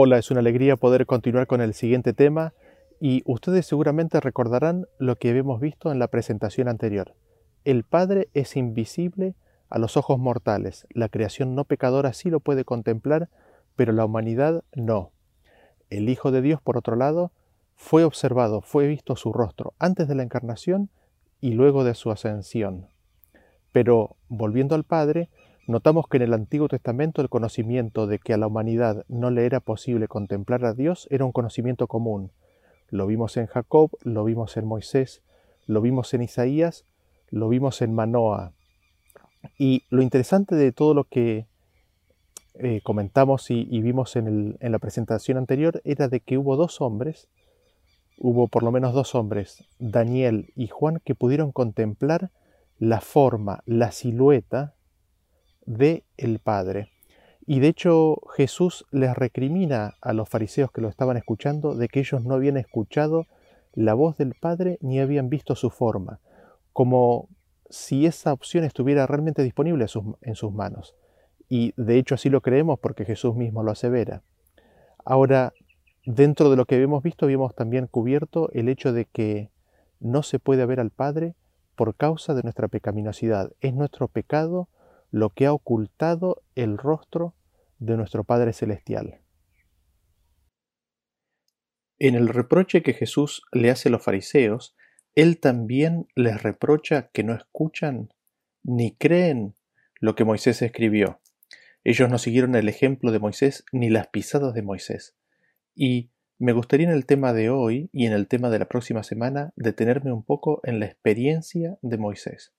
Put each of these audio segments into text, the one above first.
Hola, es una alegría poder continuar con el siguiente tema y ustedes seguramente recordarán lo que habíamos visto en la presentación anterior. El Padre es invisible a los ojos mortales, la creación no pecadora sí lo puede contemplar, pero la humanidad no. El Hijo de Dios, por otro lado, fue observado, fue visto su rostro antes de la encarnación y luego de su ascensión. Pero, volviendo al Padre, Notamos que en el Antiguo Testamento el conocimiento de que a la humanidad no le era posible contemplar a Dios era un conocimiento común. Lo vimos en Jacob, lo vimos en Moisés, lo vimos en Isaías, lo vimos en Manoah. Y lo interesante de todo lo que eh, comentamos y, vimos en, en la presentación anterior era de que hubo dos hombres, hubo por lo menos dos hombres, Daniel y Juan, que pudieron contemplar la forma, la silueta de el Padre. Y de hecho Jesús les recrimina a los fariseos que lo estaban escuchando de que ellos no habían escuchado la voz del Padre ni habían visto su forma, como si esa opción estuviera realmente disponible en sus manos. Y de hecho así lo creemos porque Jesús mismo lo asevera. Ahora, dentro de lo que habíamos visto, habíamos también cubierto el hecho de que no se puede ver al Padre por causa de nuestra pecaminosidad. Es nuestro pecado lo que ha ocultado el rostro de nuestro Padre Celestial. En el reproche que Jesús le hace a los fariseos, Él también les reprocha que no escuchan ni creen lo que Moisés escribió. Ellos no siguieron el ejemplo de Moisés ni las pisadas de Moisés. Y me gustaría en el tema de hoy y en el tema de la próxima semana detenerme un poco en la experiencia de Moisés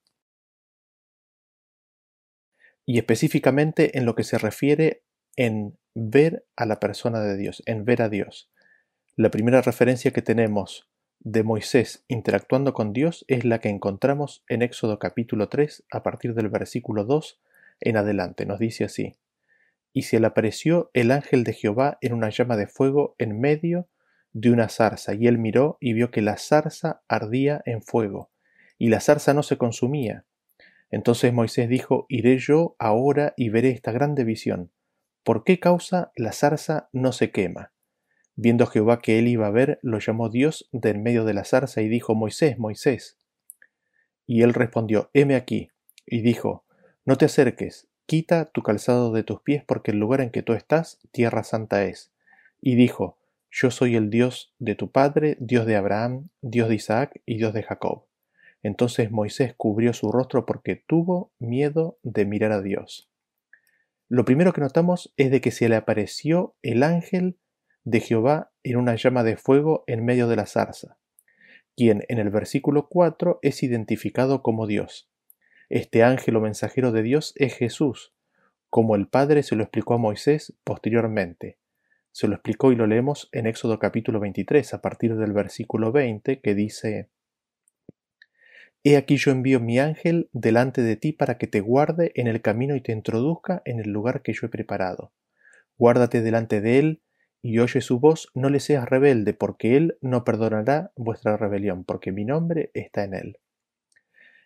y específicamente en lo que se refiere en ver a la persona de Dios, en ver a Dios. La primera referencia que tenemos de Moisés interactuando con Dios es la que encontramos en Éxodo capítulo 3 a partir del versículo 2 en adelante. Nos dice así, y se le apareció el ángel de Jehová en una llama de fuego en medio de una zarza, y él miró y vio que la zarza ardía en fuego, y la zarza no se consumía, entonces Moisés dijo, Iré yo ahora y veré esta grande visión. ¿Por qué causa la zarza no se quema? Viendo Jehová que él iba a ver, lo llamó Dios de en medio de la zarza y dijo, Moisés, Moisés. Y él respondió, heme aquí. Y dijo, No te acerques, quita tu calzado de tus pies, porque el lugar en que tú estás, tierra santa es. Y dijo, Yo soy el Dios de tu padre, Dios de Abraham, Dios de Isaac y Dios de Jacob. Entonces Moisés cubrió su rostro porque tuvo miedo de mirar a Dios. Lo primero que notamos es de que se le apareció el ángel de Jehová en una llama de fuego en medio de la zarza, quien en el versículo 4 es identificado como Dios. Este ángel o mensajero de Dios es Jesús, como el Padre se lo explicó a Moisés posteriormente. Se lo explicó y lo leemos en Éxodo capítulo 23 a partir del versículo 20 que dice He aquí yo envío mi ángel delante de ti para que te guarde en el camino y te introduzca en el lugar que yo he preparado. Guárdate delante de él y oye su voz, no le seas rebelde, porque él no perdonará vuestra rebelión, porque mi nombre está en él.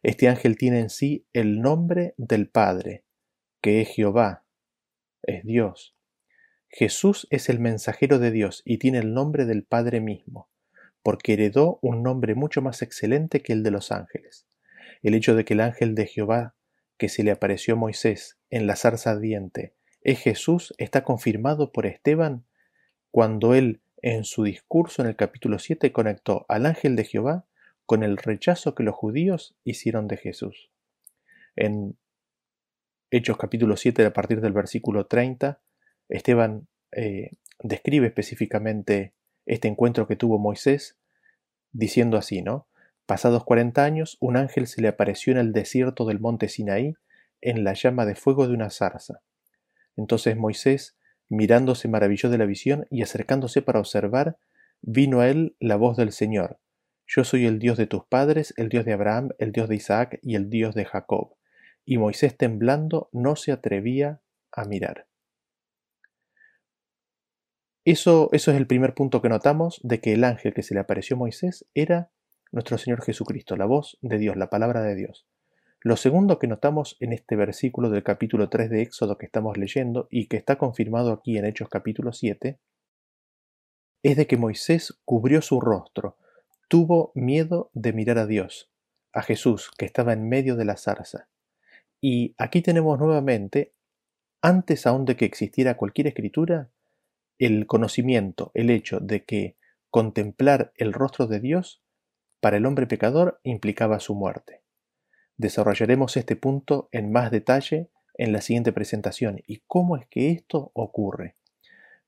Este ángel tiene en sí el nombre del Padre, que es Jehová, es Dios. Jesús es el mensajero de Dios y tiene el nombre del Padre mismo porque heredó un nombre mucho más excelente que el de los ángeles. El hecho de que el ángel de Jehová que se le apareció a Moisés en la zarza ardiente es Jesús está confirmado por Esteban cuando él en su discurso en el capítulo 7 conectó al ángel de Jehová con el rechazo que los judíos hicieron de Jesús. En Hechos capítulo 7 a partir del versículo 30, Esteban eh, describe específicamente este encuentro que tuvo Moisés, diciendo así, ¿no? Pasados cuarenta años, un ángel se le apareció en el desierto del monte Sinaí en la llama de fuego de una zarza. Entonces Moisés, mirando, se maravilló de la visión y acercándose para observar, vino a él la voz del Señor. Yo soy el Dios de tus padres, el Dios de Abraham, el Dios de Isaac y el Dios de Jacob. Y Moisés temblando no se atrevía a mirar. Eso, eso es el primer punto que notamos de que el ángel que se le apareció a Moisés era nuestro Señor Jesucristo, la voz de Dios, la palabra de Dios. Lo segundo que notamos en este versículo del capítulo 3 de Éxodo que estamos leyendo y que está confirmado aquí en Hechos capítulo 7 es de que Moisés cubrió su rostro, tuvo miedo de mirar a Dios, a Jesús que estaba en medio de la zarza. Y aquí tenemos nuevamente, antes aún de que existiera cualquier escritura, el conocimiento, el hecho de que contemplar el rostro de Dios para el hombre pecador implicaba su muerte. Desarrollaremos este punto en más detalle en la siguiente presentación y cómo es que esto ocurre.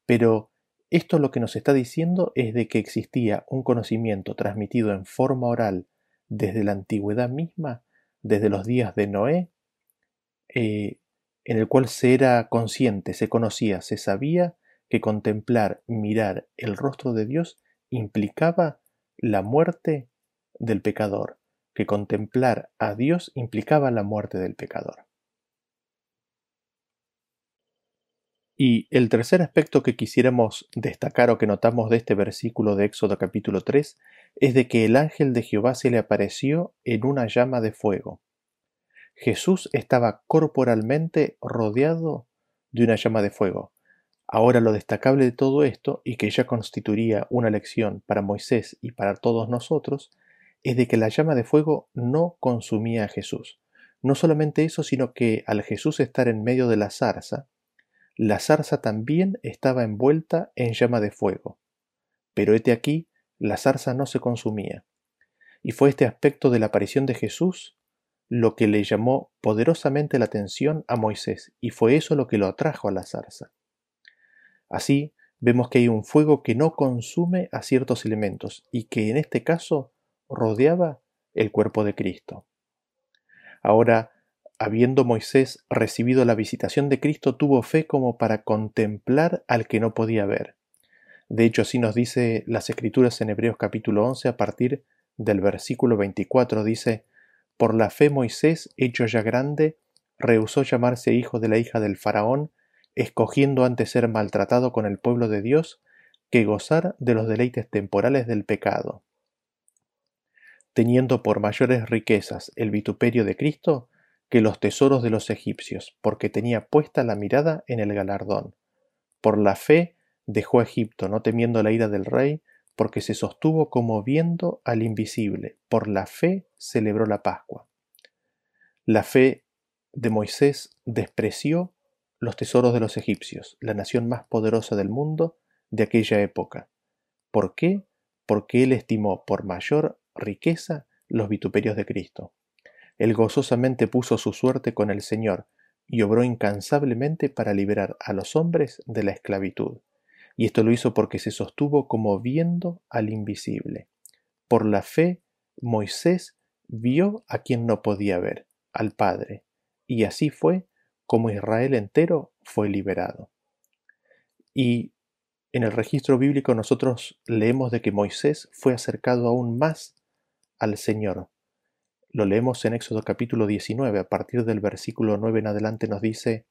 Pero esto lo que nos está diciendo es de que existía un conocimiento transmitido en forma oral desde la antigüedad misma, desde los días de Noé, eh, en el cual se era consciente, se conocía, se sabía que contemplar, mirar el rostro de Dios implicaba la muerte del pecador, que contemplar a Dios implicaba la muerte del pecador. Y el tercer aspecto que quisiéramos destacar o que notamos de este versículo de Éxodo capítulo 3 es de que el ángel de Jehová se le apareció en una llama de fuego. Jesús estaba corporalmente rodeado de una llama de fuego. Ahora lo destacable de todo esto, y que ya constituiría una lección para Moisés y para todos nosotros, es de que la llama de fuego no consumía a Jesús. No solamente eso, sino que al Jesús estar en medio de la zarza, la zarza también estaba envuelta en llama de fuego. Pero hete aquí, la zarza no se consumía. Y fue este aspecto de la aparición de Jesús lo que le llamó poderosamente la atención a Moisés, y fue eso lo que lo atrajo a la zarza. Así, vemos que hay un fuego que no consume a ciertos elementos, y que en este caso rodeaba el cuerpo de Cristo. Ahora, habiendo Moisés recibido la visitación de Cristo, tuvo fe como para contemplar al que no podía ver. De hecho, así nos dice las Escrituras en Hebreos capítulo 11 a partir del versículo 24, dice, Por la fe Moisés, hecho ya grande, rehusó llamarse hijo de la hija del faraón, escogiendo antes ser maltratado con el pueblo de Dios que gozar de los deleites temporales del pecado teniendo por mayores riquezas el vituperio de Cristo que los tesoros de los egipcios, porque tenía puesta la mirada en el galardón. Por la fe dejó Egipto, no temiendo la ira del rey, porque se sostuvo como viendo al invisible. Por la fe celebró la Pascua. La fe de Moisés despreció los tesoros de los egipcios, la nación más poderosa del mundo de aquella época. ¿Por qué? Porque él estimó por mayor riqueza los vituperios de Cristo. Él gozosamente puso su suerte con el Señor y obró incansablemente para liberar a los hombres de la esclavitud. Y esto lo hizo porque se sostuvo como viendo al invisible. Por la fe, Moisés vio a quien no podía ver, al Padre, y así fue como Israel entero fue liberado. Y en el registro bíblico nosotros leemos de que Moisés fue acercado aún más al Señor. Lo leemos en Éxodo capítulo 19, a partir del versículo 9 en adelante nos dice,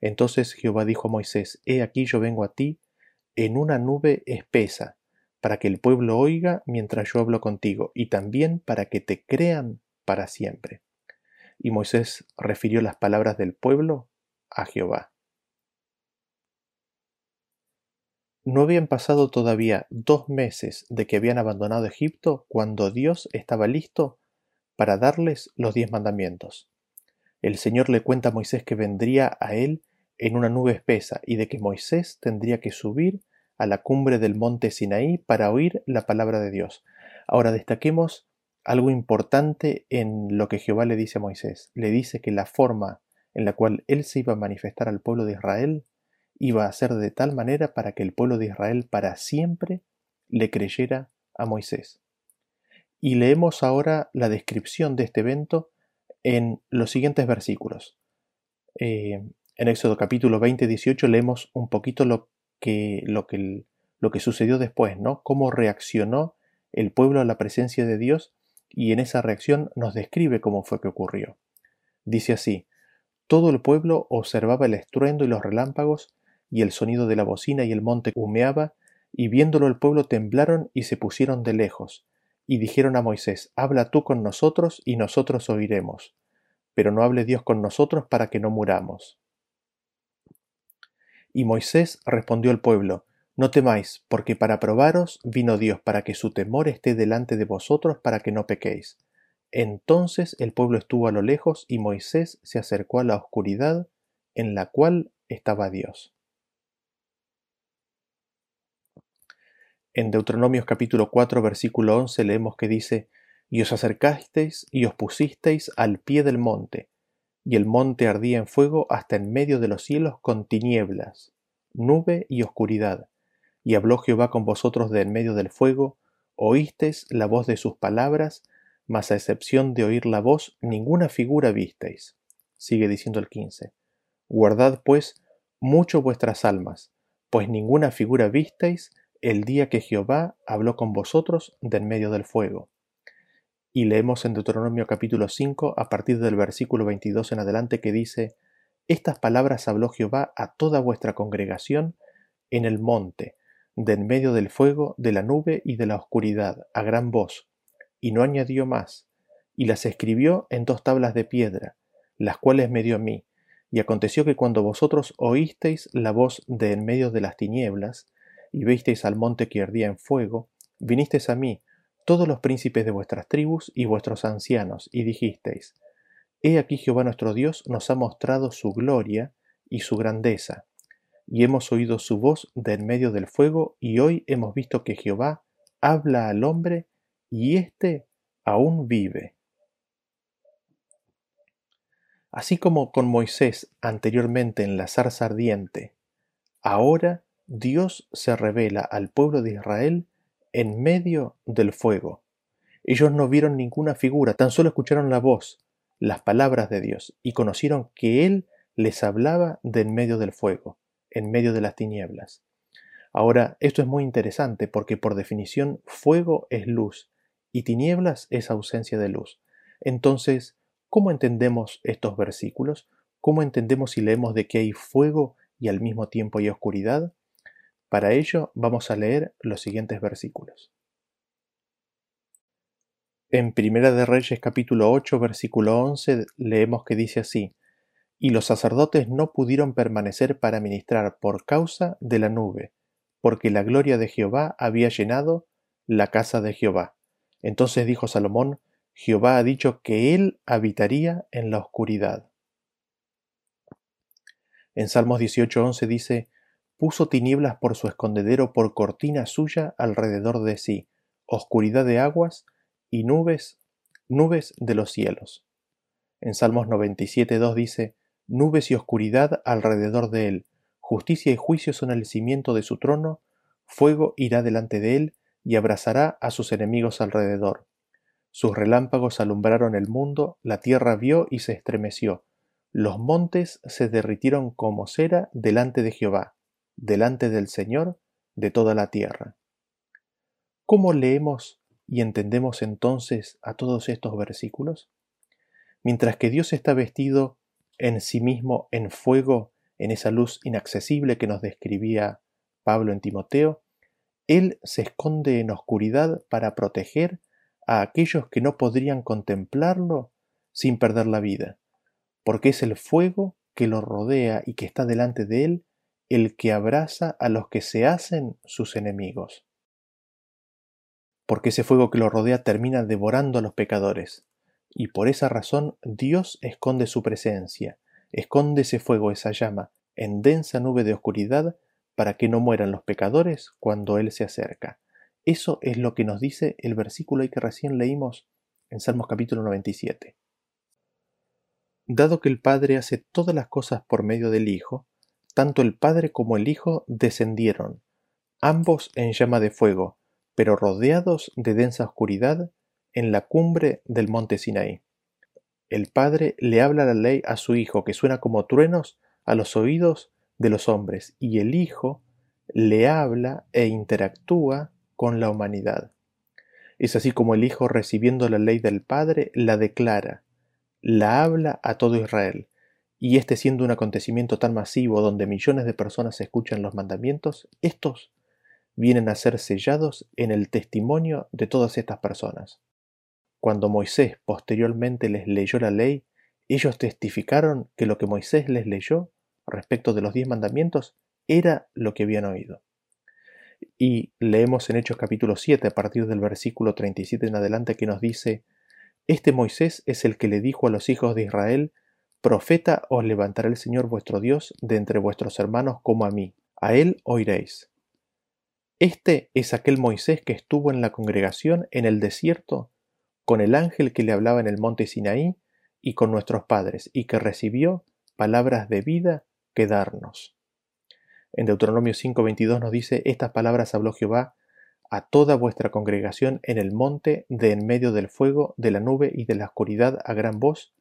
Entonces Jehová dijo a Moisés, He aquí yo vengo a ti en una nube espesa, para que el pueblo oiga mientras yo hablo contigo, y también para que te crean para siempre. Y Moisés refirió las palabras del pueblo a Jehová. No habían pasado todavía dos meses de que habían abandonado Egipto cuando Dios estaba listo para darles los diez mandamientos. El Señor le cuenta a Moisés que vendría a él en una nube espesa y de que Moisés tendría que subir a la cumbre del monte Sinaí para oír la palabra de Dios. Ahora destaquemos algo importante en lo que Jehová le dice a Moisés. Le dice que la forma en la cual él se iba a manifestar al pueblo de Israel iba a ser de tal manera para que el pueblo de Israel para siempre le creyera a Moisés. Y leemos ahora la descripción de este evento en los siguientes versículos. Eh, en Éxodo capítulo 20, 18 leemos un poquito lo que, lo que, lo que sucedió después, ¿no? Cómo reaccionó el pueblo a la presencia de Dios y en esa reacción nos describe cómo fue que ocurrió. Dice así, todo el pueblo observaba el estruendo y los relámpagos y el sonido de la bocina y el monte humeaba, y viéndolo el pueblo temblaron y se pusieron de lejos, y dijeron a Moisés, Habla tú con nosotros y nosotros oiremos, pero no hable Dios con nosotros para que no muramos. Y Moisés respondió al pueblo, No temáis, porque para probaros vino Dios, para que su temor esté delante de vosotros, para que no pequéis. Entonces el pueblo estuvo a lo lejos y Moisés se acercó a la oscuridad en la cual estaba Dios. En Deuteronomios capítulo 4 versículo 11 leemos que dice, Y os acercasteis y os pusisteis al pie del monte, y el monte ardía en fuego hasta en medio de los cielos con tinieblas, nube y oscuridad, y habló Jehová con vosotros de en medio del fuego, oísteis la voz de sus palabras, mas a excepción de oír la voz, ninguna figura visteis. Sigue diciendo el 15. Guardad pues mucho vuestras almas, pues ninguna figura visteis el día que Jehová habló con vosotros de en medio del fuego. Y leemos en Deuteronomio capítulo 5 a partir del versículo 22 en adelante que dice, Estas palabras habló Jehová a toda vuestra congregación en el monte, de en medio del fuego, de la nube y de la oscuridad, a gran voz, y no añadió más, y las escribió en dos tablas de piedra, las cuales me dio a mí. Y aconteció que cuando vosotros oísteis la voz de en medio de las tinieblas, y visteis al monte que ardía en fuego, vinisteis a mí, todos los príncipes de vuestras tribus y vuestros ancianos, y dijisteis, He aquí Jehová nuestro Dios nos ha mostrado su gloria y su grandeza, y hemos oído su voz de en medio del fuego, y hoy hemos visto que Jehová habla al hombre, y éste aún vive. Así como con Moisés anteriormente en la zarza ardiente, ahora Dios se revela al pueblo de Israel en medio del fuego. Ellos no vieron ninguna figura, tan solo escucharon la voz, las palabras de Dios, y conocieron que Él les hablaba de en medio del fuego en medio de las tinieblas. Ahora, esto es muy interesante porque por definición fuego es luz y tinieblas es ausencia de luz. Entonces, ¿cómo entendemos estos versículos? ¿Cómo entendemos si leemos de que hay fuego y al mismo tiempo hay oscuridad? Para ello vamos a leer los siguientes versículos. En Primera de Reyes capítulo 8 versículo 11 leemos que dice así: y los sacerdotes no pudieron permanecer para ministrar por causa de la nube, porque la gloria de Jehová había llenado la casa de Jehová. Entonces dijo Salomón, Jehová ha dicho que él habitaría en la oscuridad. En Salmos 18:11 dice, puso tinieblas por su escondedero por cortina suya alrededor de sí, oscuridad de aguas y nubes, nubes de los cielos. En Salmos 97:2 dice, nubes y oscuridad alrededor de él, justicia y juicio son el cimiento de su trono, fuego irá delante de él y abrazará a sus enemigos alrededor. Sus relámpagos alumbraron el mundo, la tierra vio y se estremeció, los montes se derritieron como cera delante de Jehová, delante del Señor de toda la tierra. ¿Cómo leemos y entendemos entonces a todos estos versículos? Mientras que Dios está vestido en sí mismo en fuego, en esa luz inaccesible que nos describía Pablo en Timoteo, Él se esconde en oscuridad para proteger a aquellos que no podrían contemplarlo sin perder la vida, porque es el fuego que lo rodea y que está delante de Él el que abraza a los que se hacen sus enemigos. Porque ese fuego que lo rodea termina devorando a los pecadores, y por esa razón Dios esconde su presencia, esconde ese fuego, esa llama, en densa nube de oscuridad, para que no mueran los pecadores cuando Él se acerca. Eso es lo que nos dice el versículo que recién leímos en Salmos capítulo 97. Dado que el Padre hace todas las cosas por medio del Hijo, tanto el Padre como el Hijo descendieron, ambos en llama de fuego, pero rodeados de densa oscuridad, en la cumbre del monte Sinaí. El Padre le habla la ley a su Hijo, que suena como truenos a los oídos de los hombres, y el Hijo le habla e interactúa con la humanidad. Es así como el Hijo, recibiendo la ley del Padre, la declara, la habla a todo Israel, y este siendo un acontecimiento tan masivo donde millones de personas escuchan los mandamientos, estos vienen a ser sellados en el testimonio de todas estas personas. Cuando Moisés posteriormente les leyó la ley, ellos testificaron que lo que Moisés les leyó respecto de los diez mandamientos era lo que habían oído. Y leemos en Hechos capítulo 7 a partir del versículo 37 en adelante que nos dice, Este Moisés es el que le dijo a los hijos de Israel, Profeta os levantará el Señor vuestro Dios de entre vuestros hermanos como a mí, a él oiréis. Este es aquel Moisés que estuvo en la congregación en el desierto con el ángel que le hablaba en el monte Sinaí y con nuestros padres, y que recibió palabras de vida que darnos. En Deuteronomio 5:22 nos dice, estas palabras habló Jehová a toda vuestra congregación en el monte de en medio del fuego, de la nube y de la oscuridad a gran voz,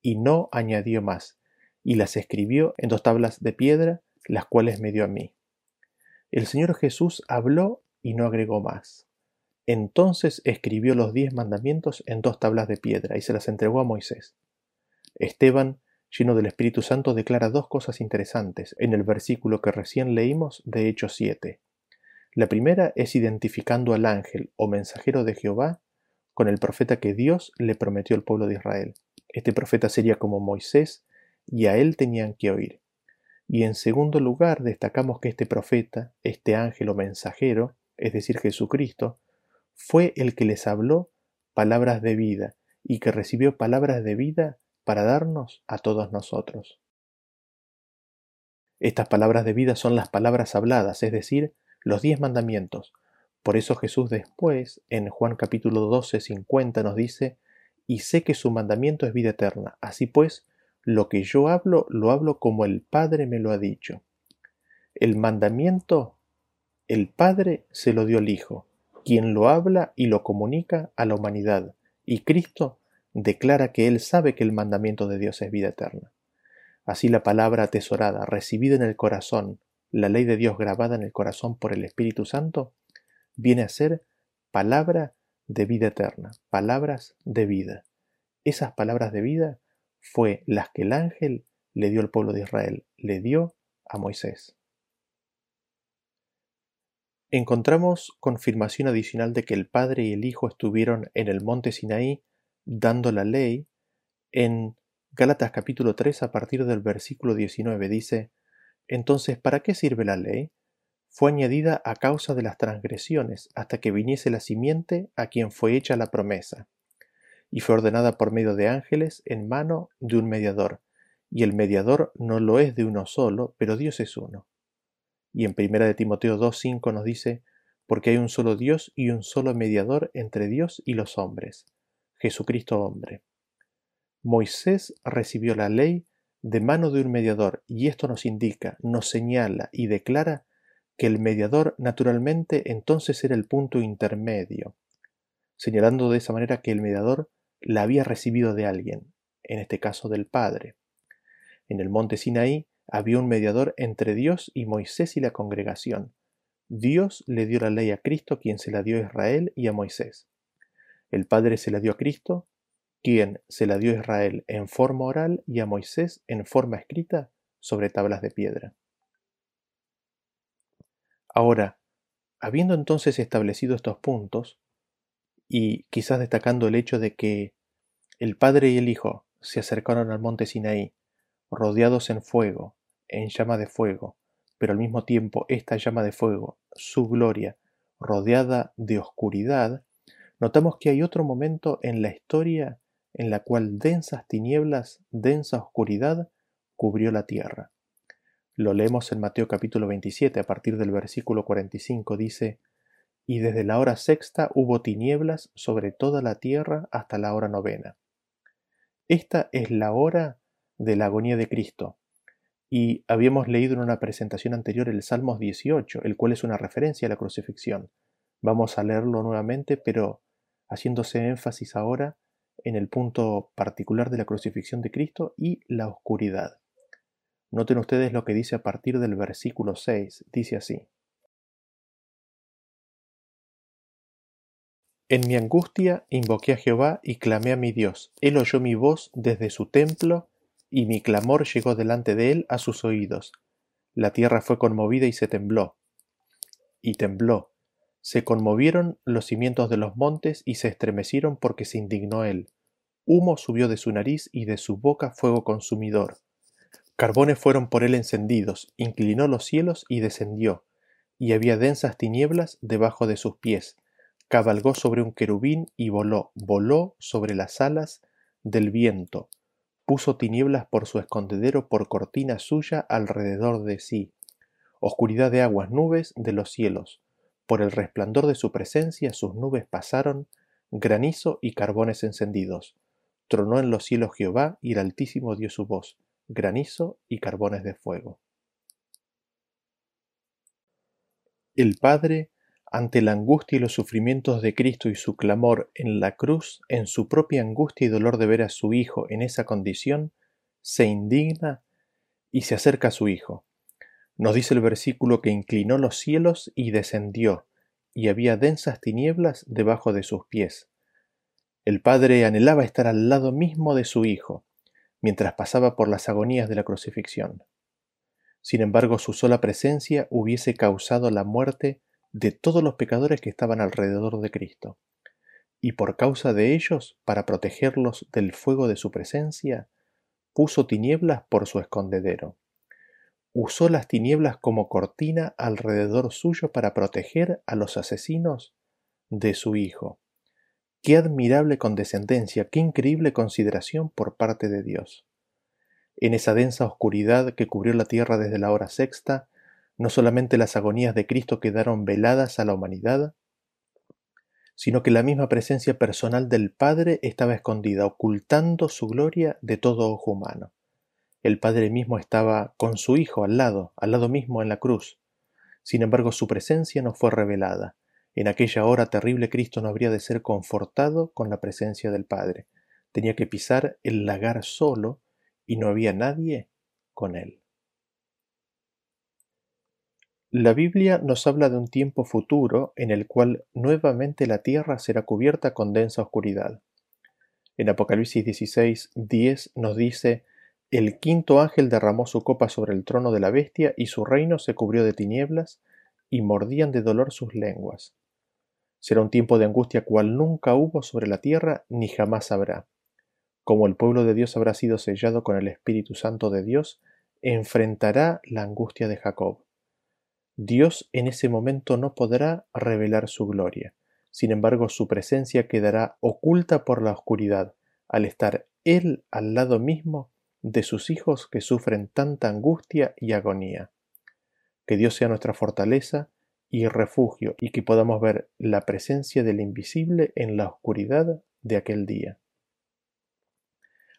y no añadió más, y las escribió en dos tablas de piedra, las cuales me dio a mí. El Señor Jesús habló y no agregó más. Entonces escribió los diez mandamientos en dos tablas de piedra y se las entregó a Moisés. Esteban, lleno del Espíritu Santo, declara dos cosas interesantes en el versículo que recién leímos de Hechos 7. La primera es identificando al ángel o mensajero de Jehová con el profeta que Dios le prometió al pueblo de Israel. Este profeta sería como Moisés y a él tenían que oír. Y en segundo lugar destacamos que este profeta, este ángel o mensajero, es decir, Jesucristo, fue el que les habló palabras de vida y que recibió palabras de vida para darnos a todos nosotros. Estas palabras de vida son las palabras habladas, es decir, los diez mandamientos. Por eso Jesús después, en Juan capítulo 12, 50, nos dice, y sé que su mandamiento es vida eterna. Así pues, lo que yo hablo, lo hablo como el Padre me lo ha dicho. El mandamiento, el Padre se lo dio al Hijo, quien lo habla y lo comunica a la humanidad, y Cristo declara que Él sabe que el mandamiento de Dios es vida eterna. Así la palabra atesorada, recibida en el corazón, la ley de Dios grabada en el corazón por el Espíritu Santo, viene a ser palabra de vida eterna, palabras de vida. Esas palabras de vida fue las que el ángel le dio al pueblo de Israel, le dio a Moisés. Encontramos confirmación adicional de que el Padre y el Hijo estuvieron en el monte Sinaí dando la ley en Gálatas capítulo 3 a partir del versículo 19 dice, Entonces, ¿para qué sirve la ley? fue añadida a causa de las transgresiones, hasta que viniese la simiente a quien fue hecha la promesa. Y fue ordenada por medio de ángeles en mano de un mediador, y el mediador no lo es de uno solo, pero Dios es uno. Y en 1 de Timoteo 2.5 nos dice, porque hay un solo Dios y un solo mediador entre Dios y los hombres, Jesucristo hombre. Moisés recibió la ley de mano de un mediador, y esto nos indica, nos señala y declara que el mediador naturalmente entonces era el punto intermedio, señalando de esa manera que el mediador la había recibido de alguien, en este caso del Padre. En el monte Sinaí había un mediador entre Dios y Moisés y la congregación. Dios le dio la ley a Cristo, quien se la dio a Israel y a Moisés. El Padre se la dio a Cristo, quien se la dio a Israel en forma oral y a Moisés en forma escrita sobre tablas de piedra. Ahora, habiendo entonces establecido estos puntos, y quizás destacando el hecho de que el Padre y el Hijo se acercaron al monte Sinaí, rodeados en fuego, en llama de fuego, pero al mismo tiempo esta llama de fuego, su gloria, rodeada de oscuridad, notamos que hay otro momento en la historia en la cual densas tinieblas, densa oscuridad cubrió la tierra. Lo leemos en Mateo capítulo 27 a partir del versículo 45 dice, Y desde la hora sexta hubo tinieblas sobre toda la tierra hasta la hora novena. Esta es la hora de la agonía de Cristo. Y habíamos leído en una presentación anterior el Salmos 18, el cual es una referencia a la crucifixión. Vamos a leerlo nuevamente, pero haciéndose énfasis ahora en el punto particular de la crucifixión de Cristo y la oscuridad. Noten ustedes lo que dice a partir del versículo 6. Dice así. En mi angustia invoqué a Jehová y clamé a mi Dios. Él oyó mi voz desde su templo, y mi clamor llegó delante de él a sus oídos. La tierra fue conmovida y se tembló. Y tembló. Se conmovieron los cimientos de los montes y se estremecieron porque se indignó él. Humo subió de su nariz y de su boca fuego consumidor. Carbones fueron por él encendidos, inclinó los cielos y descendió, y había densas tinieblas debajo de sus pies. Cabalgó sobre un querubín y voló, voló sobre las alas del viento. Puso tinieblas por su escondedero, por cortina suya alrededor de sí. Oscuridad de aguas, nubes de los cielos. Por el resplandor de su presencia sus nubes pasaron, granizo y carbones encendidos. Tronó en los cielos Jehová y el Altísimo dio su voz, granizo y carbones de fuego. El Padre, ante la angustia y los sufrimientos de Cristo y su clamor en la cruz, en su propia angustia y dolor de ver a su Hijo en esa condición, se indigna y se acerca a su Hijo. Nos dice el versículo que inclinó los cielos y descendió, y había densas tinieblas debajo de sus pies. El Padre anhelaba estar al lado mismo de su Hijo, mientras pasaba por las agonías de la crucifixión. Sin embargo, su sola presencia hubiese causado la muerte de todos los pecadores que estaban alrededor de Cristo. Y por causa de ellos, para protegerlos del fuego de su presencia, puso tinieblas por su escondedero. Usó las tinieblas como cortina alrededor suyo para proteger a los asesinos de su Hijo. Qué admirable condescendencia, qué increíble consideración por parte de Dios. En esa densa oscuridad que cubrió la tierra desde la hora sexta, no solamente las agonías de Cristo quedaron veladas a la humanidad, sino que la misma presencia personal del Padre estaba escondida, ocultando su gloria de todo ojo humano. El Padre mismo estaba con su Hijo al lado, al lado mismo en la cruz. Sin embargo, su presencia no fue revelada. En aquella hora terrible Cristo no habría de ser confortado con la presencia del Padre. Tenía que pisar el lagar solo y no había nadie con él. La Biblia nos habla de un tiempo futuro en el cual nuevamente la tierra será cubierta con densa oscuridad. En Apocalipsis 16, 10 nos dice, El quinto ángel derramó su copa sobre el trono de la bestia y su reino se cubrió de tinieblas y mordían de dolor sus lenguas. Será un tiempo de angustia cual nunca hubo sobre la tierra ni jamás habrá como el pueblo de Dios habrá sido sellado con el Espíritu Santo de Dios, enfrentará la angustia de Jacob. Dios en ese momento no podrá revelar su gloria, sin embargo su presencia quedará oculta por la oscuridad, al estar Él al lado mismo de sus hijos que sufren tanta angustia y agonía. Que Dios sea nuestra fortaleza y refugio y que podamos ver la presencia del invisible en la oscuridad de aquel día.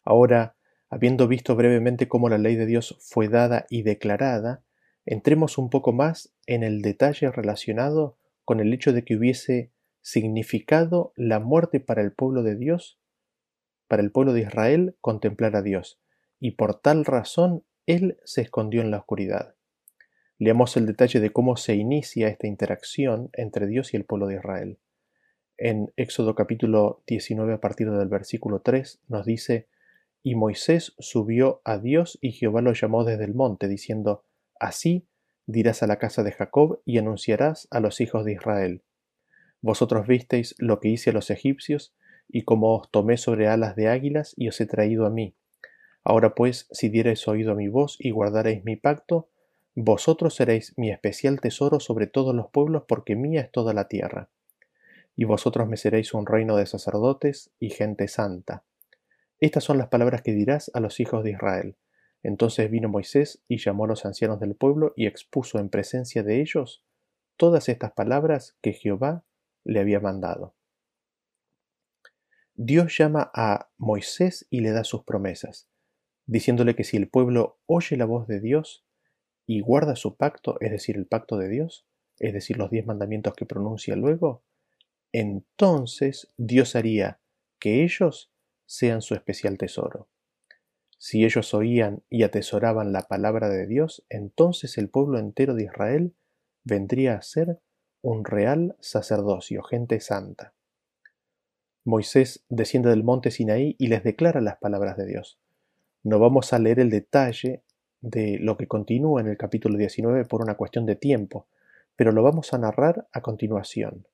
Ahora, habiendo visto brevemente cómo la ley de Dios fue dada y declarada, entremos un poco más en el detalle relacionado con el hecho de que hubiese significado la muerte para el pueblo de Dios, para el pueblo de Israel contemplar a Dios, y por tal razón Él se escondió en la oscuridad. Leamos el detalle de cómo se inicia esta interacción entre Dios y el pueblo de Israel. En Éxodo capítulo 19 a partir del versículo 3 nos dice, y Moisés subió a Dios y Jehová lo llamó desde el monte, diciendo, Así dirás a la casa de Jacob y anunciarás a los hijos de Israel. Vosotros visteis lo que hice a los egipcios, y cómo os tomé sobre alas de águilas y os he traído a mí. Ahora pues, si diereis oído a mi voz y guardaréis mi pacto, vosotros seréis mi especial tesoro sobre todos los pueblos, porque mía es toda la tierra. Y vosotros me seréis un reino de sacerdotes y gente santa. Estas son las palabras que dirás a los hijos de Israel. Entonces vino Moisés y llamó a los ancianos del pueblo y expuso en presencia de ellos todas estas palabras que Jehová le había mandado. Dios llama a Moisés y le da sus promesas, diciéndole que si el pueblo oye la voz de Dios y guarda su pacto, es decir, el pacto de Dios, es decir, los diez mandamientos que pronuncia luego, entonces Dios haría que ellos sean su especial tesoro. Si ellos oían y atesoraban la palabra de Dios, entonces el pueblo entero de Israel vendría a ser un real sacerdocio, gente santa. Moisés desciende del monte Sinaí y les declara las palabras de Dios. No vamos a leer el detalle de lo que continúa en el capítulo 19 por una cuestión de tiempo, pero lo vamos a narrar a continuación.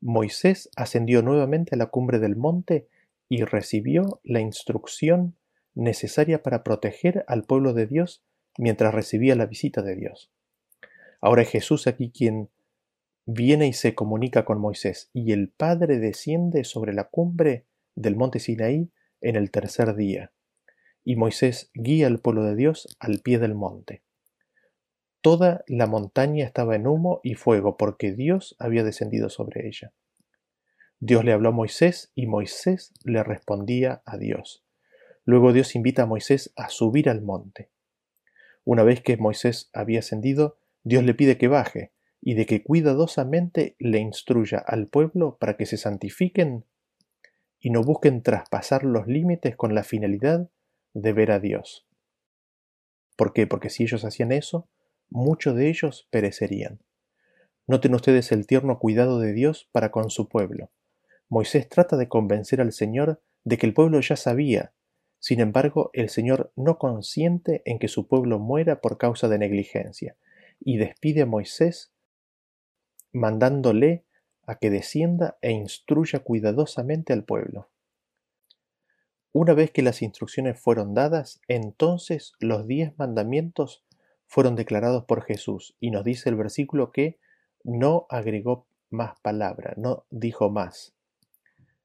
Moisés ascendió nuevamente a la cumbre del monte y recibió la instrucción necesaria para proteger al pueblo de Dios mientras recibía la visita de Dios. Ahora es Jesús aquí quien viene y se comunica con Moisés, y el Padre desciende sobre la cumbre del monte Sinaí en el tercer día, y Moisés guía al pueblo de Dios al pie del monte. Toda la montaña estaba en humo y fuego, porque Dios había descendido sobre ella. Dios le habló a Moisés y Moisés le respondía a Dios. Luego Dios invita a Moisés a subir al monte. Una vez que Moisés había ascendido, Dios le pide que baje y de que cuidadosamente le instruya al pueblo para que se santifiquen y no busquen traspasar los límites con la finalidad de ver a Dios. ¿Por qué? Porque si ellos hacían eso, muchos de ellos perecerían. Noten ustedes el tierno cuidado de Dios para con su pueblo. Moisés trata de convencer al Señor de que el pueblo ya sabía, sin embargo el Señor no consiente en que su pueblo muera por causa de negligencia, y despide a Moisés mandándole a que descienda e instruya cuidadosamente al pueblo. Una vez que las instrucciones fueron dadas, entonces los diez mandamientos fueron declarados por Jesús y nos dice el versículo que no agregó más palabra, no dijo más.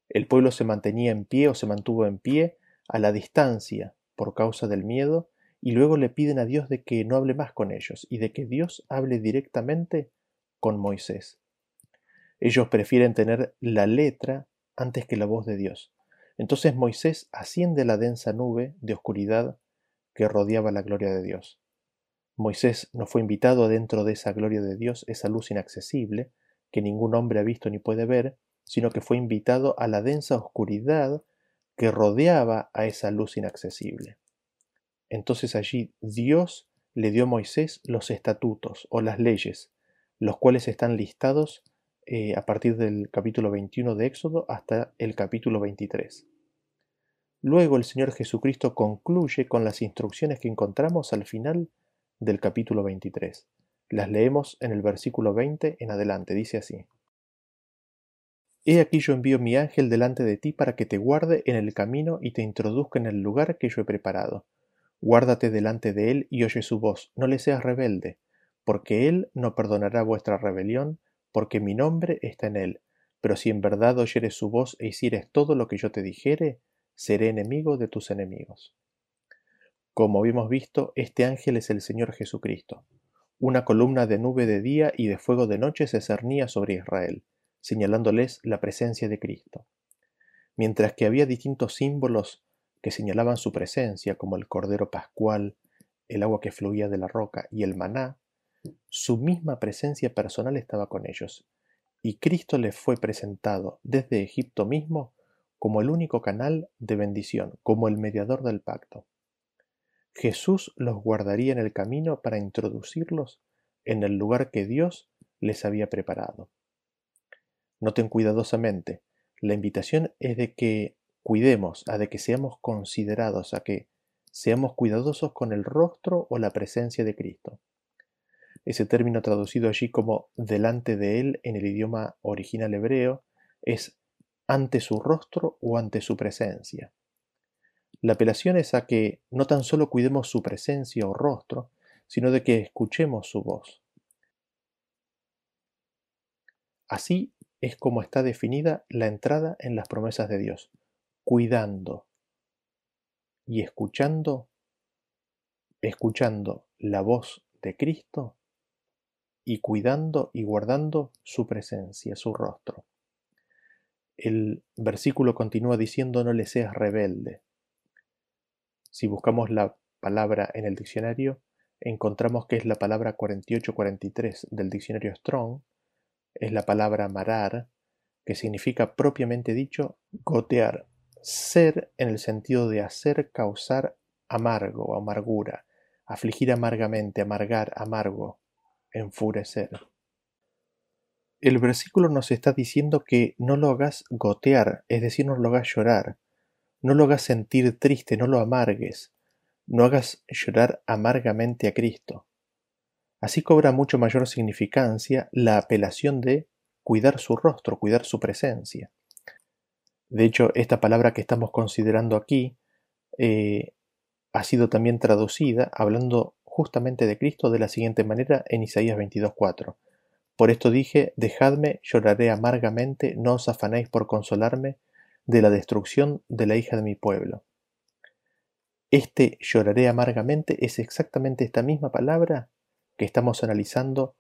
El pueblo se mantenía en pie o se mantuvo en pie a la distancia por causa del miedo y luego le piden a Dios de que no hable más con ellos y de que Dios hable directamente con Moisés. Ellos prefieren tener la letra antes que la voz de Dios. Entonces Moisés asciende a la densa nube de oscuridad que rodeaba la gloria de Dios. Moisés no fue invitado adentro de esa gloria de Dios, esa luz inaccesible, que ningún hombre ha visto ni puede ver, sino que fue invitado a la densa oscuridad que rodeaba a esa luz inaccesible. Entonces allí Dios le dio a Moisés los estatutos o las leyes, los cuales están listados eh, a partir del capítulo 21 de Éxodo hasta el capítulo 23. Luego el Señor Jesucristo concluye con las instrucciones que encontramos al final del capítulo 23. Las leemos en el versículo 20 en adelante. Dice así. He aquí yo envío mi ángel delante de ti para que te guarde en el camino y te introduzca en el lugar que yo he preparado. Guárdate delante de él y oye su voz, no le seas rebelde, porque él no perdonará vuestra rebelión, porque mi nombre está en él. Pero si en verdad oyeres su voz e hicieres todo lo que yo te dijere, seré enemigo de tus enemigos. Como habíamos visto, este ángel es el Señor Jesucristo. Una columna de nube de día y de fuego de noche se cernía sobre Israel, señalándoles la presencia de Cristo. Mientras que había distintos símbolos que señalaban su presencia, como el Cordero Pascual, el agua que fluía de la roca y el maná, su misma presencia personal estaba con ellos, y Cristo les fue presentado desde Egipto mismo como el único canal de bendición, como el mediador del pacto. Jesús los guardaría en el camino para introducirlos en el lugar que Dios les había preparado. Noten cuidadosamente, la invitación es de que cuidemos, a de que seamos considerados, a que seamos cuidadosos con el rostro o la presencia de Cristo. Ese término traducido allí como delante de él en el idioma original hebreo es ante su rostro o ante su presencia. La apelación es a que no tan solo cuidemos su presencia o rostro, sino de que escuchemos su voz. Así es como está definida la entrada en las promesas de Dios, cuidando y escuchando, escuchando la voz de Cristo y cuidando y guardando su presencia, su rostro. El versículo continúa diciendo no le seas rebelde. Si buscamos la palabra en el diccionario, encontramos que es la palabra 4843 del diccionario Strong, es la palabra marar, que significa propiamente dicho gotear, ser en el sentido de hacer causar amargo amargura, afligir amargamente, amargar, amargo, enfurecer. El versículo nos está diciendo que no lo hagas gotear, es decir, no lo hagas llorar, no lo hagas sentir triste, no lo amargues, no hagas llorar amargamente a Cristo. Así cobra mucho mayor significancia la apelación de cuidar su rostro, cuidar su presencia. De hecho, esta palabra que estamos considerando aquí eh, ha sido también traducida hablando justamente de Cristo de la siguiente manera en Isaías 22.4. Por esto dije, dejadme, lloraré amargamente, no os afanéis por consolarme de la destrucción de la hija de mi pueblo. Este lloraré amargamente es exactamente esta misma palabra que estamos analizando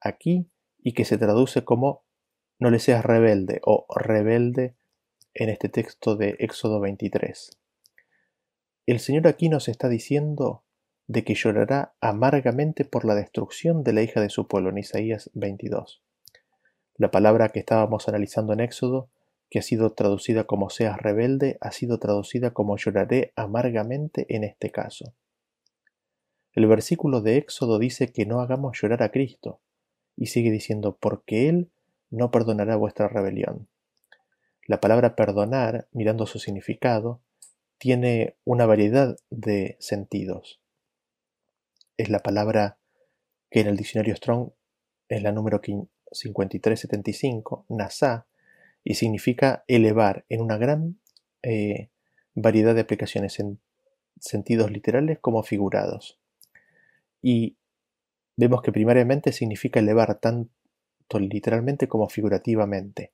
aquí y que se traduce como no le seas rebelde o rebelde en este texto de Éxodo 23. El Señor aquí nos está diciendo de que llorará amargamente por la destrucción de la hija de su pueblo en Isaías 22. La palabra que estábamos analizando en Éxodo, que ha sido traducida como seas rebelde, ha sido traducida como lloraré amargamente en este caso. El versículo de Éxodo dice que no hagamos llorar a Cristo, y sigue diciendo, porque Él no perdonará vuestra rebelión. La palabra perdonar, mirando su significado, tiene una variedad de sentidos es la palabra que en el diccionario Strong es la número 5375, nasa, y significa elevar en una gran eh, variedad de aplicaciones en sentidos literales como figurados. Y vemos que primariamente significa elevar tanto literalmente como figurativamente.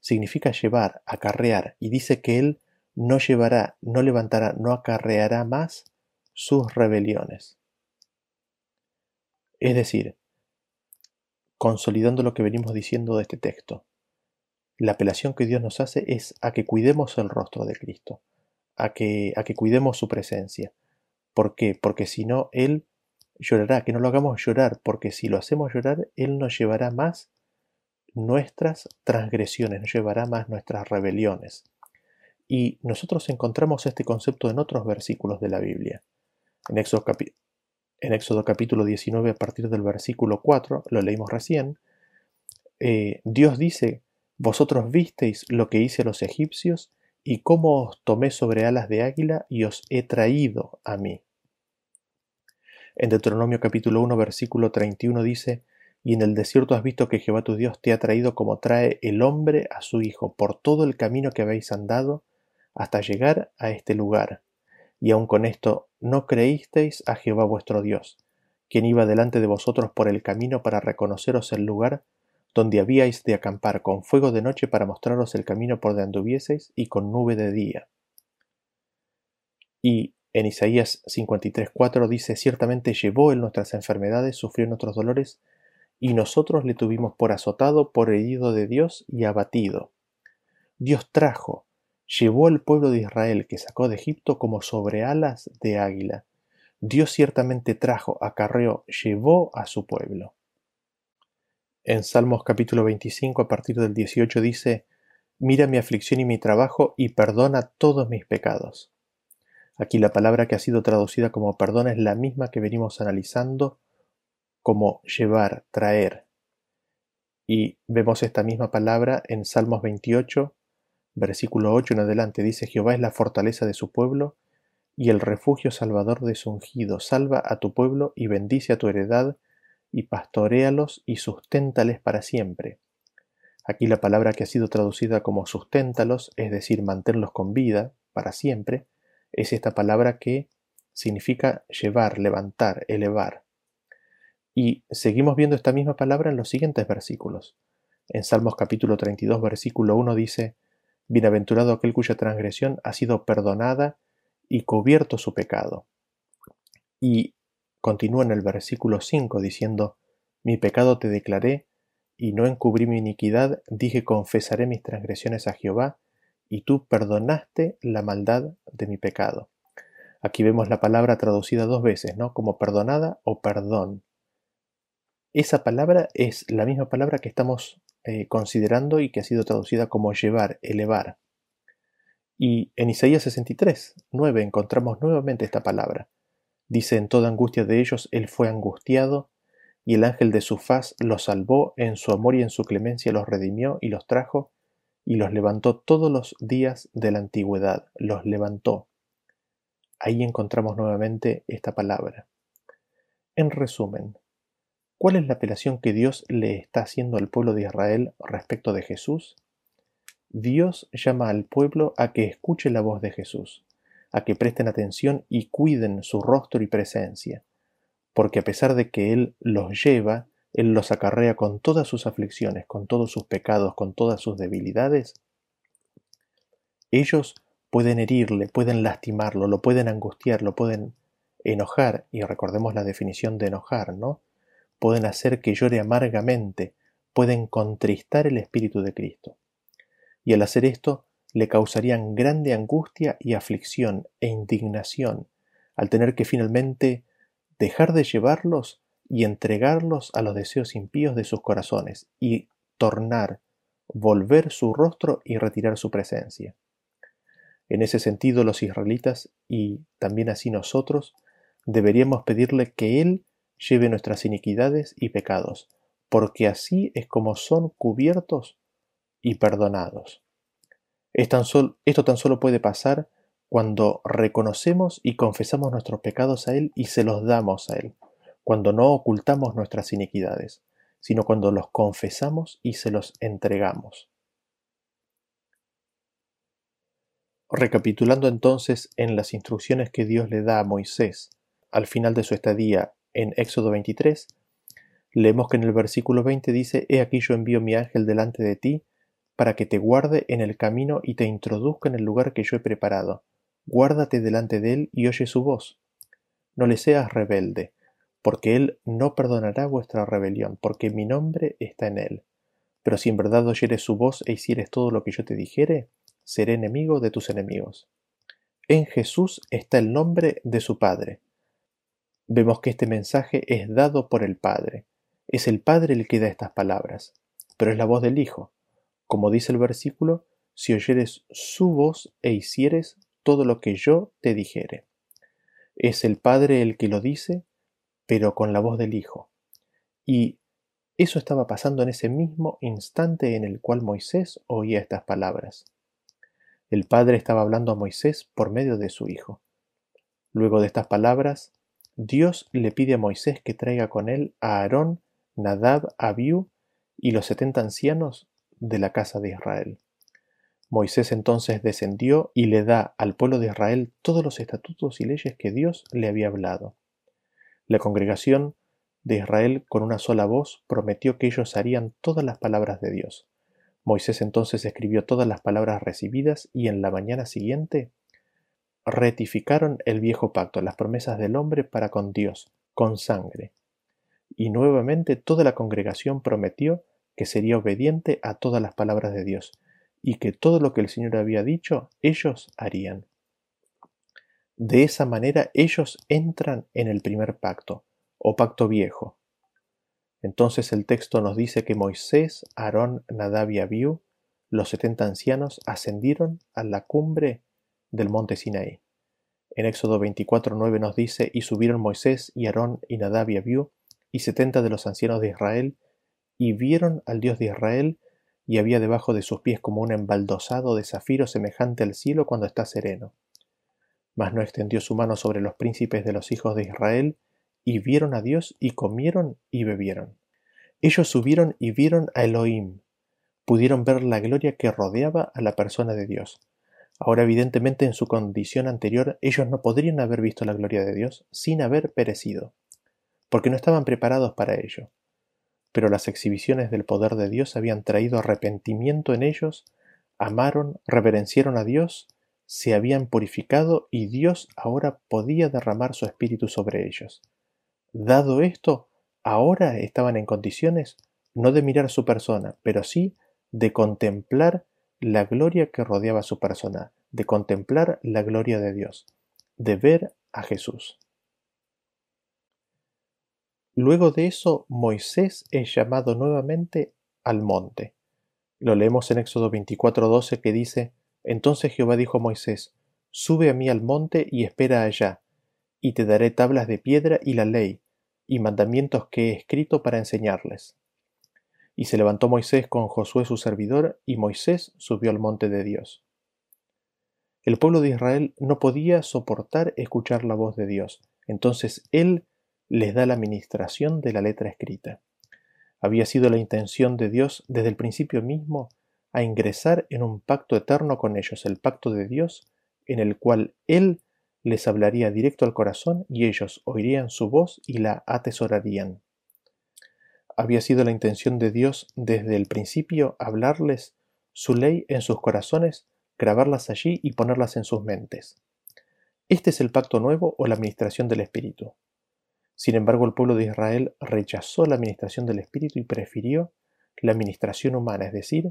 Significa llevar, acarrear, y dice que él no llevará, no levantará, no acarreará más sus rebeliones. Es decir, consolidando lo que venimos diciendo de este texto, la apelación que Dios nos hace es a que cuidemos el rostro de Cristo, a que, a que cuidemos su presencia. ¿Por qué? Porque si no, Él llorará, que no lo hagamos llorar, porque si lo hacemos llorar, Él nos llevará más nuestras transgresiones, nos llevará más nuestras rebeliones. Y nosotros encontramos este concepto en otros versículos de la Biblia. En Éxodo, capítulo 19 a partir del versículo 4, lo leímos recién, eh, Dios dice, vosotros visteis lo que hice a los egipcios y cómo os tomé sobre alas de águila y os he traído a mí. En Deuteronomio capítulo 1 versículo 31 dice, y en el desierto has visto que Jehová tu Dios te ha traído como trae el hombre a su hijo por todo el camino que habéis andado hasta llegar a este lugar y aun con esto no creísteis a Jehová vuestro Dios, quien iba delante de vosotros por el camino para reconoceros el lugar donde habíais de acampar con fuego de noche para mostraros el camino por donde anduvieseis y con nube de día. Y en Isaías 53:4 dice, ciertamente llevó él nuestras enfermedades, sufrió nuestros dolores, y nosotros le tuvimos por azotado, por herido de Dios y abatido. Dios trajo llevó al pueblo de Israel que sacó de Egipto como sobre alas de águila. Dios ciertamente trajo, acarreó, llevó a su pueblo. En Salmos capítulo 25 a partir del 18 dice, Mira mi aflicción y mi trabajo y perdona todos mis pecados. Aquí la palabra que ha sido traducida como perdón es la misma que venimos analizando como llevar, traer. Y vemos esta misma palabra en Salmos 28 Versículo 8 en adelante dice, Jehová es la fortaleza de su pueblo y el refugio salvador de su ungido. Salva a tu pueblo y bendice a tu heredad y pastoréalos y susténtales para siempre. Aquí la palabra que ha sido traducida como susténtalos, es decir, mantenerlos con vida para siempre, es esta palabra que significa llevar, levantar, elevar. Y seguimos viendo esta misma palabra en los siguientes versículos. En Salmos capítulo 32, versículo 1 dice, Bienaventurado aquel cuya transgresión ha sido perdonada y cubierto su pecado. Y continúa en el versículo 5 diciendo, Mi pecado te declaré, y no encubrí mi iniquidad, dije confesaré mis transgresiones a Jehová, y tú perdonaste la maldad de mi pecado. Aquí vemos la palabra traducida dos veces, ¿no? Como perdonada o perdón. Esa palabra es la misma palabra que estamos eh, considerando y que ha sido traducida como llevar, elevar. Y en Isaías 63, 9 encontramos nuevamente esta palabra. Dice, en toda angustia de ellos él fue angustiado, y el ángel de su faz los salvó, en su amor y en su clemencia los redimió y los trajo, y los levantó todos los días de la antigüedad, los levantó. Ahí encontramos nuevamente esta palabra. En resumen, ¿Cuál es la apelación que Dios le está haciendo al pueblo de Israel respecto de Jesús? Dios llama al pueblo a que escuche la voz de Jesús, a que presten atención y cuiden su rostro y presencia, porque a pesar de que Él los lleva, Él los acarrea con todas sus aflicciones, con todos sus pecados, con todas sus debilidades, ellos pueden herirle, pueden lastimarlo, lo pueden angustiar, lo pueden enojar, y recordemos la definición de enojar, ¿no? Pueden hacer que llore amargamente, pueden contristar el Espíritu de Cristo. Y al hacer esto, le causarían grande angustia y aflicción e indignación al tener que finalmente dejar de llevarlos y entregarlos a los deseos impíos de sus corazones y tornar, volver su rostro y retirar su presencia. En ese sentido los israelitas y también así nosotros deberíamos pedirle que Él lleve nuestras iniquidades y pecados, porque así es como son cubiertos y perdonados. esto tan solo puede pasar cuando reconocemos y confesamos nuestros pecados a Él y se los damos a Él, cuando no ocultamos nuestras iniquidades, sino cuando los confesamos y se los entregamos. Recapitulando entonces en las instrucciones que Dios le da a Moisés al final de su estadía en Éxodo 23, leemos que en el versículo 20 dice, He aquí yo envío mi ángel delante de ti, para que te guarde en el camino y te introduzca en el lugar que yo he preparado. Guárdate delante de él y oye su voz. No le seas rebelde, porque él no perdonará vuestra rebelión, porque mi nombre está en él. Pero si en verdad oyeres su voz e hicieres todo lo que yo te dijere, seré enemigo de tus enemigos. En Jesús está el nombre de su Padre. Vemos que este mensaje es dado por el Padre. Es el Padre el que da estas palabras, pero es la voz del Hijo. Como dice el versículo, si oyeres su voz e hicieres todo lo que yo te dijere. Es el Padre el que lo dice, pero con la voz del Hijo. Y eso estaba pasando en ese mismo instante en el cual Moisés oía estas palabras. El Padre estaba hablando a Moisés por medio de su Hijo. Luego de estas palabras, Dios le pide a Moisés que traiga con él a Aarón, Nadab, Abiú y los setenta ancianos de la casa de Israel. Moisés entonces descendió y le da al pueblo de Israel todos los estatutos y leyes que Dios le había hablado. La congregación de Israel con una sola voz prometió que ellos harían todas las palabras de Dios. Moisés entonces escribió todas las palabras recibidas y en la mañana siguiente retificaron el viejo pacto, las promesas del hombre para con Dios, con sangre. Y nuevamente toda la congregación prometió que sería obediente a todas las palabras de Dios, y que todo lo que el Señor había dicho, ellos harían. De esa manera ellos entran en el primer pacto, o pacto viejo, entonces el texto nos dice que Moisés, Aarón, Nadab y Abiú, los setenta ancianos, ascendieron a la cumbre del monte Sinaí. En Éxodo 24:9 nos dice, y subieron Moisés y Aarón y Nadab y Abiú, y setenta de los ancianos de Israel, y vieron al Dios de Israel, y había debajo de sus pies como un embaldosado de zafiro semejante al cielo cuando está sereno. Mas no extendió su mano sobre los príncipes de los hijos de Israel, y vieron a Dios y comieron y bebieron. Ellos subieron y vieron a Elohim, pudieron ver la gloria que rodeaba a la persona de Dios. Ahora evidentemente en su condición anterior ellos no podrían haber visto la gloria de Dios sin haber perecido, porque no estaban preparados para ello. Pero las exhibiciones del poder de Dios habían traído arrepentimiento en ellos, amaron, reverenciaron a Dios, se habían purificado y Dios ahora podía derramar su espíritu sobre ellos. Dado esto, ahora estaban en condiciones no de mirar su persona, pero sí de contemplar la gloria que rodeaba su persona, de contemplar la gloria de Dios, de ver a Jesús. Luego de eso, Moisés es llamado nuevamente al monte. Lo leemos en Éxodo 24:12 que dice, Entonces Jehová dijo a Moisés, Sube a mí al monte y espera allá, y te daré tablas de piedra y la ley, y mandamientos que he escrito para enseñarles. Y se levantó Moisés con Josué su servidor, y Moisés subió al monte de Dios. El pueblo de Israel no podía soportar escuchar la voz de Dios, entonces Él les da la administración de la letra escrita. Había sido la intención de Dios desde el principio mismo a ingresar en un pacto eterno con ellos, el pacto de Dios, en el cual Él les hablaría directo al corazón y ellos oirían su voz y la atesorarían. Había sido la intención de Dios desde el principio hablarles su ley en sus corazones, grabarlas allí y ponerlas en sus mentes. Este es el pacto nuevo o la administración del Espíritu. Sin embargo, el pueblo de Israel rechazó la administración del Espíritu y prefirió la administración humana, es decir,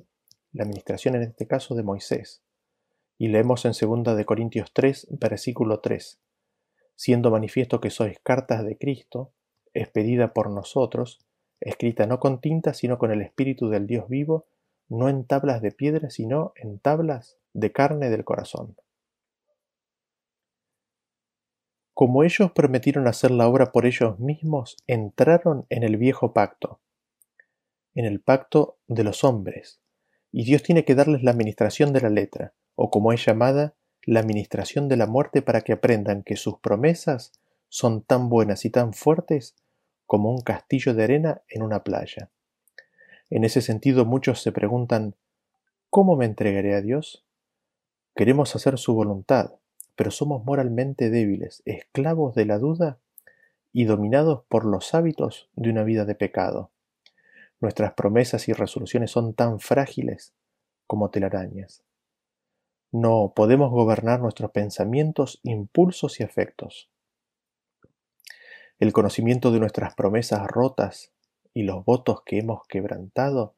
la administración en este caso de Moisés. Y leemos en 2 de Corintios 3, versículo 3. Siendo manifiesto que sois cartas de Cristo, expedida por nosotros, escrita no con tinta, sino con el Espíritu del Dios vivo, no en tablas de piedra, sino en tablas de carne del corazón. Como ellos prometieron hacer la obra por ellos mismos, entraron en el viejo pacto, en el pacto de los hombres, y Dios tiene que darles la administración de la letra, o como es llamada, la administración de la muerte para que aprendan que sus promesas son tan buenas y tan fuertes como un castillo de arena en una playa. En ese sentido muchos se preguntan, ¿cómo me entregaré a Dios? Queremos hacer su voluntad, pero somos moralmente débiles, esclavos de la duda y dominados por los hábitos de una vida de pecado. Nuestras promesas y resoluciones son tan frágiles como telarañas. No podemos gobernar nuestros pensamientos, impulsos y afectos. El conocimiento de nuestras promesas rotas y los votos que hemos quebrantado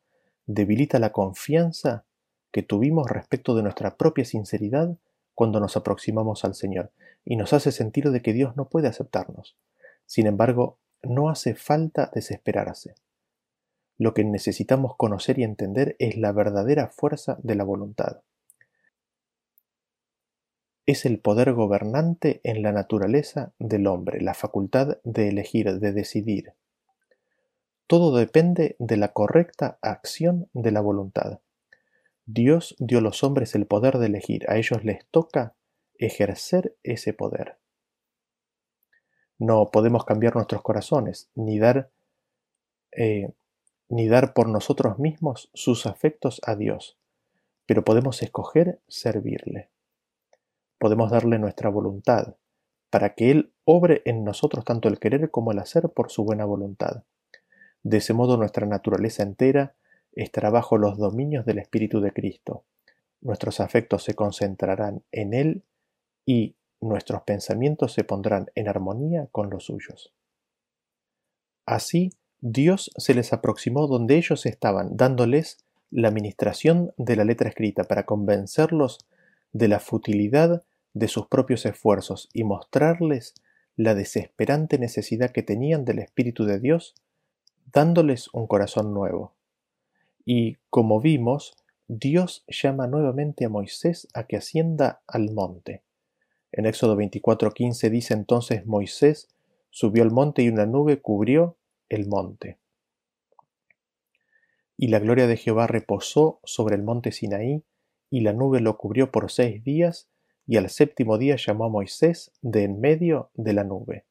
debilita la confianza que tuvimos respecto de nuestra propia sinceridad cuando nos aproximamos al Señor y nos hace sentir de que Dios no puede aceptarnos. Sin embargo, no hace falta desesperarse. Lo que necesitamos conocer y entender es la verdadera fuerza de la voluntad. Es el poder gobernante en la naturaleza del hombre, la facultad de elegir, de decidir. Todo depende de la correcta acción de la voluntad. Dios dio a los hombres el poder de elegir, a ellos les toca ejercer ese poder. No podemos cambiar nuestros corazones, ni dar eh, ni dar por nosotros mismos sus afectos a Dios, pero podemos escoger servirle. Podemos darle nuestra voluntad, para que Él obre en nosotros tanto el querer como el hacer por su buena voluntad. De ese modo nuestra naturaleza entera estará bajo los dominios del Espíritu de Cristo. Nuestros afectos se concentrarán en Él y nuestros pensamientos se pondrán en armonía con los suyos. Así, Dios se les aproximó donde ellos estaban, dándoles la administración de la letra escrita para convencerlos de la futilidad de sus propios esfuerzos y mostrarles la desesperante necesidad que tenían del Espíritu de Dios, dándoles un corazón nuevo. Y, como vimos, Dios llama nuevamente a Moisés a que ascienda al monte. En Éxodo 24:15 dice entonces Moisés subió al monte y una nube cubrió el monte. Y la gloria de Jehová reposó sobre el monte Sinaí, y la nube lo cubrió por seis días, y al séptimo día llamó a Moisés de en medio de la nube.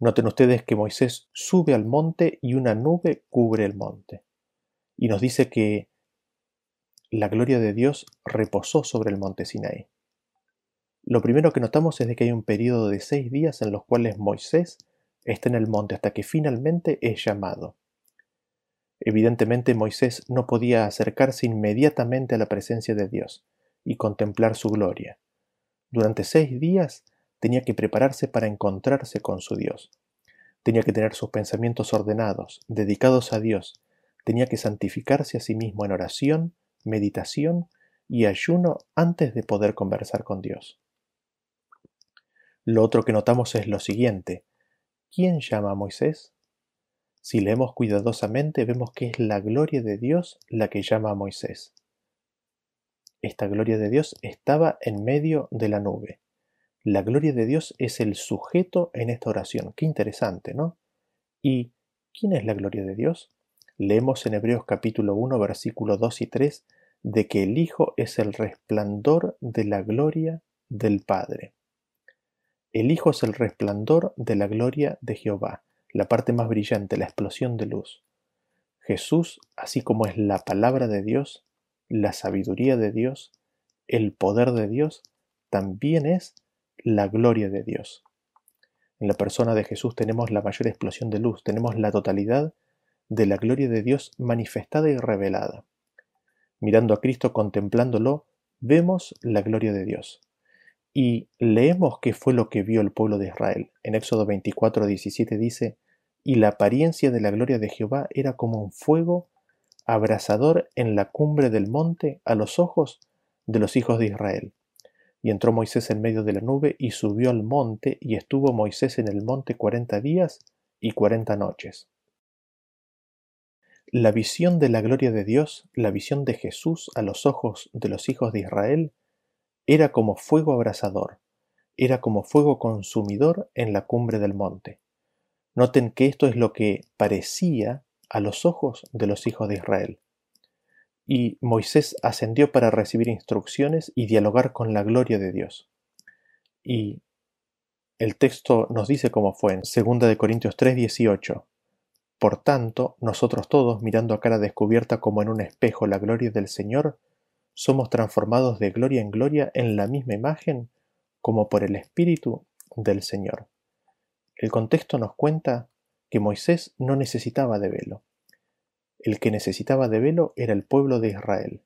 Noten ustedes que Moisés sube al monte y una nube cubre el monte. Y nos dice que la gloria de Dios reposó sobre el monte Sinaí. Lo primero que notamos es de que hay un periodo de seis días en los cuales Moisés está en el monte hasta que finalmente es llamado. Evidentemente Moisés no podía acercarse inmediatamente a la presencia de Dios y contemplar su gloria. Durante seis días tenía que prepararse para encontrarse con su Dios. Tenía que tener sus pensamientos ordenados, dedicados a Dios. Tenía que santificarse a sí mismo en oración, meditación y ayuno antes de poder conversar con Dios. Lo otro que notamos es lo siguiente. ¿Quién llama a Moisés? Si leemos cuidadosamente vemos que es la gloria de Dios la que llama a Moisés. Esta gloria de Dios estaba en medio de la nube. La gloria de Dios es el sujeto en esta oración. Qué interesante, ¿no? ¿Y quién es la gloria de Dios? Leemos en Hebreos capítulo 1 versículo 2 y 3 de que el Hijo es el resplandor de la gloria del Padre. El Hijo es el resplandor de la gloria de Jehová, la parte más brillante, la explosión de luz. Jesús, así como es la palabra de Dios, la sabiduría de Dios, el poder de Dios, también es la gloria de Dios. En la persona de Jesús tenemos la mayor explosión de luz, tenemos la totalidad de la gloria de Dios manifestada y revelada. Mirando a Cristo, contemplándolo, vemos la gloria de Dios. Y leemos qué fue lo que vio el pueblo de Israel. En Éxodo 24, 17 dice, y la apariencia de la gloria de Jehová era como un fuego abrasador en la cumbre del monte a los ojos de los hijos de Israel. Y entró Moisés en medio de la nube y subió al monte, y estuvo Moisés en el monte cuarenta días y cuarenta noches. La visión de la gloria de Dios, la visión de Jesús a los ojos de los hijos de Israel, era como fuego abrasador, era como fuego consumidor en la cumbre del monte. Noten que esto es lo que parecía a los ojos de los hijos de Israel. Y Moisés ascendió para recibir instrucciones y dialogar con la gloria de Dios. Y el texto nos dice cómo fue en 2 de Corintios 3:18. Por tanto, nosotros todos, mirando a cara descubierta como en un espejo la gloria del Señor, somos transformados de gloria en gloria en la misma imagen como por el Espíritu del Señor. El contexto nos cuenta que Moisés no necesitaba de velo. El que necesitaba de velo era el pueblo de Israel.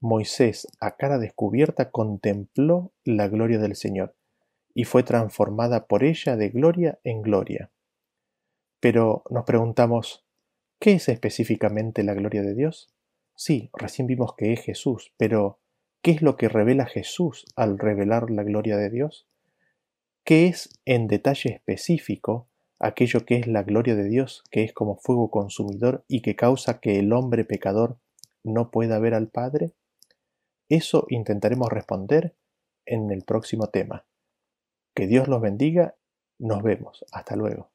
Moisés, a cara descubierta, contempló la gloria del Señor y fue transformada por ella de gloria en gloria. Pero nos preguntamos, ¿qué es específicamente la gloria de Dios? Sí, recién vimos que es Jesús, pero ¿qué es lo que revela Jesús al revelar la gloria de Dios? ¿Qué es en detalle específico aquello que es la gloria de Dios, que es como fuego consumidor y que causa que el hombre pecador no pueda ver al Padre? Eso intentaremos responder en el próximo tema. Que Dios los bendiga. Nos vemos. Hasta luego.